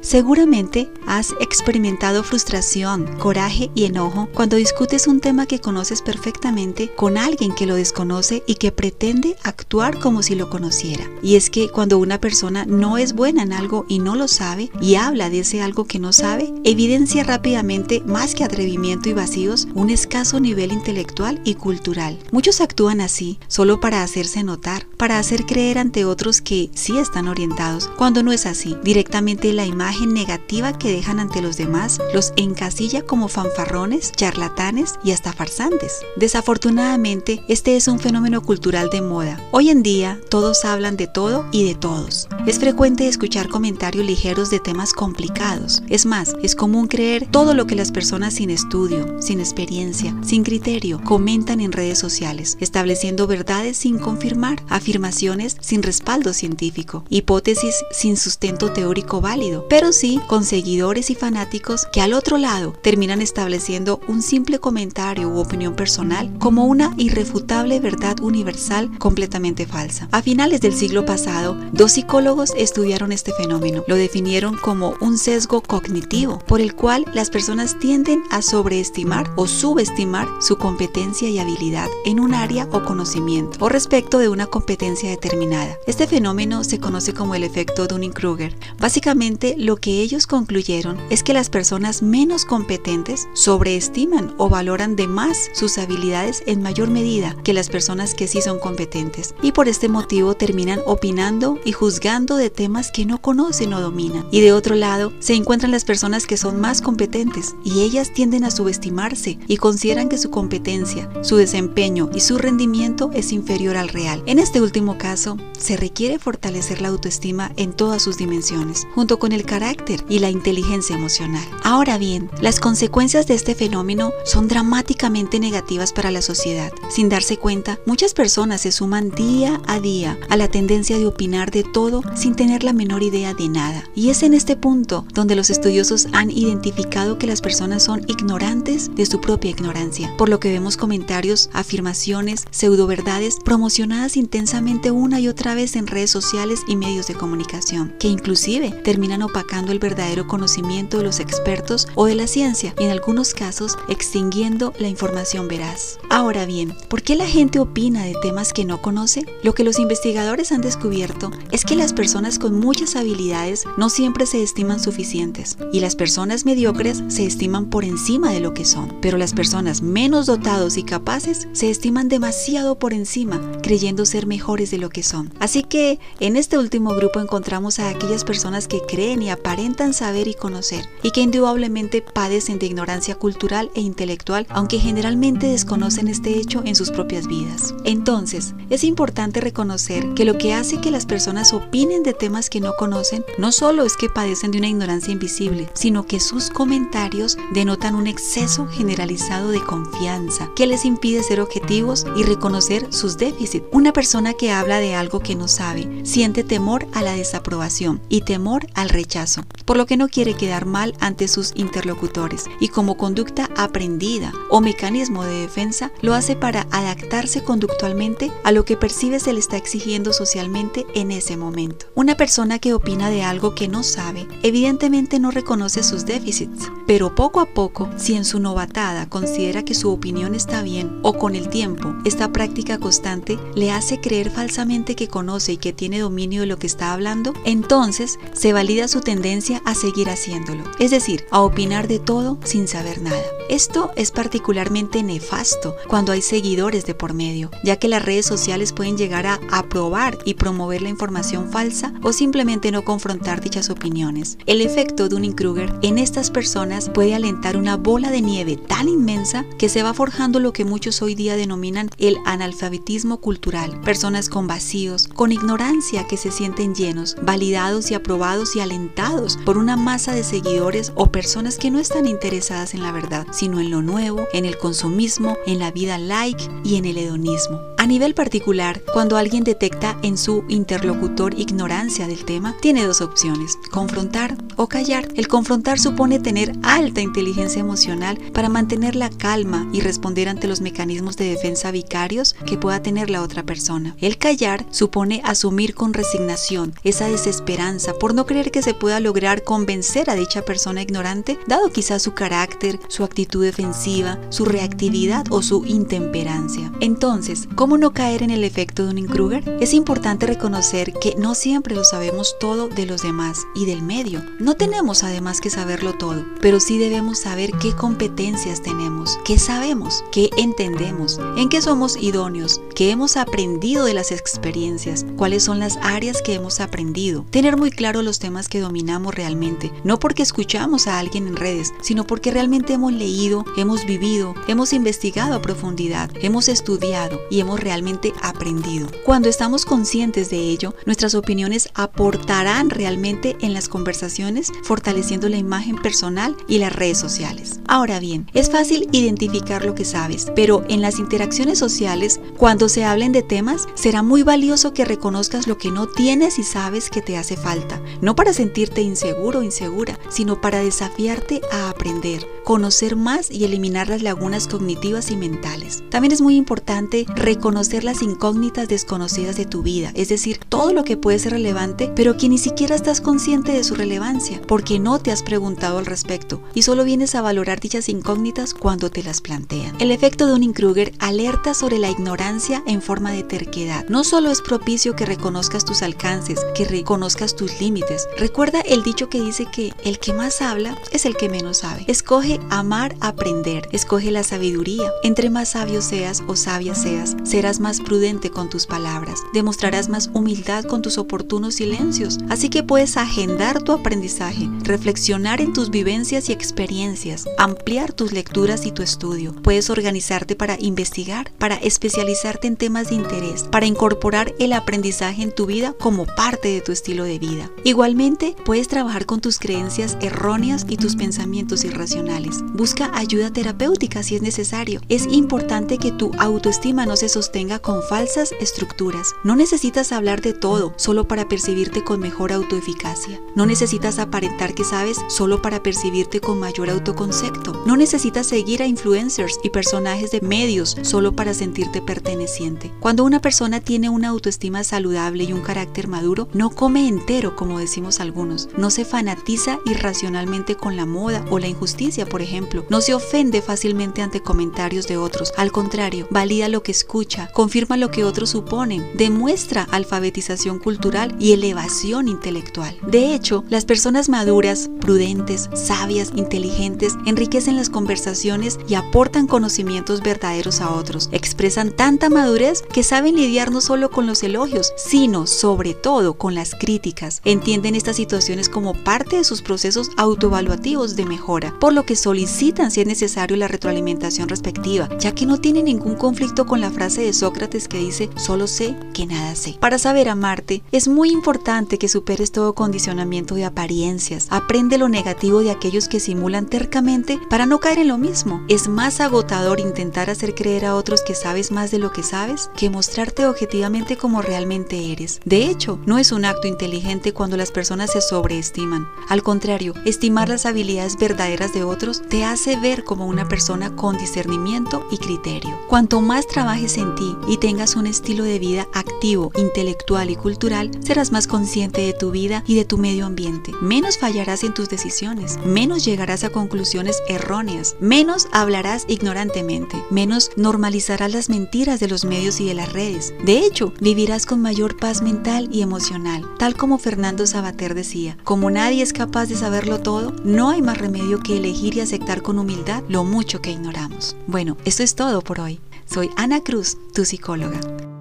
Seguramente has experimentado frustración, coraje y enojo cuando discutes un tema que conoces perfectamente con alguien que lo desconoce y que pretende actuar como si lo conociera. Y es que cuando una persona no es buena en algo y no lo sabe y habla de ese algo que no sabe, evidencia rápidamente, más que atrevimiento y vacíos, un escaso nivel intelectual y cultural. Muchos actúan así solo para hacerse notar, para hacer creer ante otros que sí están orientados, cuando no es así. Directamente la imagen negativa que dejan ante los demás los encasilla como fanfarrones, charlatanes y hasta farsantes. Desafortunadamente, este es un fenómeno cultural de moda. Hoy en día, todos hablan de todo y de todos. Es frecuente escuchar comentarios ligeros de temas complicados. Es más, es común creer todo lo que las personas sin estudio, sin experiencia, sin criterio, comentan en redes sociales, estableciendo verdades sin confirmar, afirmaciones sin respaldo científico, hipótesis sin sustento teórico válido, pero sí con seguidores y fanáticos que al otro lado terminan estableciendo un simple comentario u opinión personal como una irrefutable verdad universal completamente falsa. A finales del siglo pasado, dos psicólogos estudiaron este fenómeno. Lo definieron como un sesgo cognitivo, por el cual las personas tienden a sobreestimar o subestimar su competencia y habilidad en un área o conocimiento o respecto de una competencia determinada. Este fenómeno se conoce como el efecto Dunning-Kruger. Básicamente, lo que ellos concluyeron es que las personas menos competentes sobreestiman o valoran de más sus habilidades en mayor medida que las personas que sí son competentes y por este motivo terminan opinando y juzgando de temas que no conocen o dominan. Y de otro lado, se encuentran las personas que son más competentes y ellas tienden a subestimarse y consideran que su competencia, su desempeño y su rendimiento es inferior al real. En este último caso, se requiere fortalecer la autoestima en todas sus dimensiones, junto con el carácter y la inteligencia emocional. Ahora bien, las consecuencias de este fenómeno son dramáticamente negativas para la sociedad. Sin darse cuenta, muchas personas se suman día a día a la tendencia de opinar de todo sin tener la menor idea de nada. Y es en este punto donde los estudiosos han identificado que las personas son ignorantes de su propia ignorancia, por lo que vemos comentarios, afirmaciones, pseudo verdades promocionadas intensamente una y otra vez en redes sociales y medios de comunicación, que inclusive terminan opacando el verdadero conocimiento de los expertos o de la ciencia y en algunos casos extinguiendo la información veraz. Ahora bien, ¿por qué la gente opina de temas que no conoce? Lo que los investigadores han descubierto es que las personas con muchas habilidades no siempre se estiman suficientes y las personas mediocres se estiman por encima de lo que son, pero las personas menos dotados y capaces se estiman demasiado por encima, creyendo ser mejores de lo que son. Así que en este último grupo encontramos a aquellas personas que creen y aparentan saber y conocer y que indudablemente padecen de ignorancia cultural e intelectual, aunque generalmente desconocen este hecho en sus propias vidas. Entonces, es importante reconocer que lo que hace que las personas opinen de temas que no conocen no solo es que padecen de una ignorancia invisible, sino que sus comentarios denotan un exceso generalizado de confianza que les impide ser objetivos y reconocer sus déficits. Una persona que habla de algo que no sabe siente temor a la desaprobación y temor al rechazo, por lo que no quiere quedar mal ante sus interlocutores y como conducta aprendida o mecanismo de defensa lo hace para adaptarse conductualmente a lo que percibe se le está exigiendo socialmente en ese momento. Una persona que opina de algo que no sabe evidentemente no reconoce sus déficits, pero poco a poco, si en su novatada considera que su opinión está bien o con el tiempo esta práctica constante le hace creer falsamente que conoce y que tiene dominio de lo que está hablando, entonces se valida su tendencia a seguir haciéndolo, es decir, a opinar de todo sin saber nada. Esto es particularmente nefasto cuando hay seguidores de por medio, ya que las redes sociales pueden llegar a aprobar y promover la información falsa o simplemente no confrontar dichas opiniones. El efecto Dunning-Kruger en estas personas puede alentar una bola de nieve tan inmensa que se va forjando lo que muchos hoy día denominan el analfabetismo cultural. Personas con vacíos, con ignorancia que se sienten llenos, validados y aprobados y alentados por una masa de seguidores o personas que no están interesadas en la verdad, sino en lo nuevo, en el consumismo, en la vida like y en el hedonismo. A nivel particular, cuando alguien detecta en su interlocutor ignorancia del tema, tiene dos opciones, confrontar o callar. El confrontar supone tener alta inteligencia emocional para mantener la calma y responder ante los mecanismos de defensa vicarios que pueda tener la otra persona. El callar supone asumir con resignación esa desesperanza por no creer que se pueda lograr convencer a dicha persona ignorante, dado quizás su carácter, su actitud defensiva, su reactividad o su intemperancia. Entonces, ¿cómo no caer en el efecto de un Kruger? Es importante reconocer que no siempre lo sabemos todo de los demás y del medio. No tenemos además que saberlo todo, pero sí debemos saber qué competencias tenemos, qué sabemos, qué entendemos, en qué somos idóneos, qué hemos aprendido de las experiencias, cuáles son las áreas que hemos aprendido. Tener muy claro los temas que dominamos realmente, no porque escuchamos a alguien en redes, sino porque realmente hemos leído, hemos vivido, hemos investigado a profundidad, hemos estudiado y hemos realmente aprendido. Cuando estamos conscientes de ello, nuestras opiniones aportarán realmente en las conversaciones, fortaleciendo la imagen personal y las redes sociales. Ahora bien, es fácil identificar lo que sabes, pero en las interacciones sociales, cuando se hablen de temas, será muy valioso que reconozcas lo que no tienes y sabes que te hace falta, no para sentirte inseguro o insegura, sino para desafiarte a aprender, conocer más y eliminar las lagunas cognitivas y mentales. También es muy importante reconocer las incógnitas desconocidas de tu vida, es decir, todo lo que puede ser relevante, pero que ni siquiera estás consciente de su relevancia, porque no te has preguntado al respecto y solo vienes a valorar dichas incógnitas cuando te las plantean. El efecto de un Kruger alerta sobre la ignorancia en forma de terquedad. No solo es propicio que reconozcas tus alcances, que reconozcas tus límites. Recuerda el dicho que dice que el que más habla es el que menos sabe. Escoge amar, aprender. Escoge la sabiduría. Entre más sabio seas o sabia seas, serás más prudente con tus palabras. Demostrarás más humildad con tus oportunos silencios. Así que puedes agendar tu aprendizaje, reflexionar en tus vivencias y experiencias, ampliar tus lecturas y tu estudio. Puedes organizarte para investigar, para especializarte en temas de interés, para incorporar el aprendizaje en tu vida como parte de tu estilo de vida. Igualmente, puedes trabajar con tus creencias erróneas y tus pensamientos irracionales. Busca ayuda terapéutica si es necesario. Es importante que tu autoestima no se sostenga con falsas estructuras. No necesitas hablar de todo solo para percibirte con mejor autoeficacia. No necesitas aparentar que sabes solo para percibirte con mayor autoconcepto. No necesitas seguir a influencers y personajes de medios solo para sentirte perteneciente. Cuando una persona tiene una autoestima saludable y un carácter maduro, no come entero como decimos algunos. No se fanatiza irracionalmente con la moda o la injusticia, por ejemplo. No se ofende fácilmente ante comentarios de otros. Al contrario, valida lo que escucha, confirma lo que otros suponen, demuestra alfabetización cultural y elevación intelectual. De hecho, las personas maduras, prudentes, sabias, inteligentes, enriquecen las conversaciones y aportan conocimientos verdaderos a otros. Expresan tanta madurez que saben lidiar no solo con los elogios, sino sobre todo con las críticas. Entienden estas situaciones como parte de sus procesos autoevaluativos de mejora, por lo que solicitan si es necesario la retroalimentación respectiva, ya que no tienen ningún conflicto con la frase de Sócrates que dice, solo sé que nada sé. Para saber amarte, es muy importante que superes todo condicionamiento de apariencias. Aprende lo negativo de aquellos que simulan tercamente para no caer en lo mismo. Es más agotador intentar hacer creer a otros que sabes más de lo que sabes que mostrarte objetivamente como realmente eres. De hecho, no es un acto inteligente cuando las personas se sobreestiman. Al contrario, estimar las habilidades verdaderas de otros te hace ver como una persona con discernimiento y criterio. Cuanto más trabajes ti y tengas un estilo de vida activo, intelectual y cultural, serás más consciente de tu vida y de tu medio ambiente. Menos fallarás en tus decisiones, menos llegarás a conclusiones erróneas, menos hablarás ignorantemente, menos normalizarás las mentiras de los medios y de las redes. De hecho, vivirás con mayor paz mental y emocional, tal como Fernando Sabater decía, como nadie es capaz de saberlo todo, no hay más remedio que elegir y aceptar con humildad lo mucho que ignoramos. Bueno, esto es todo por hoy. Soy Ana Cruz, tu psicóloga.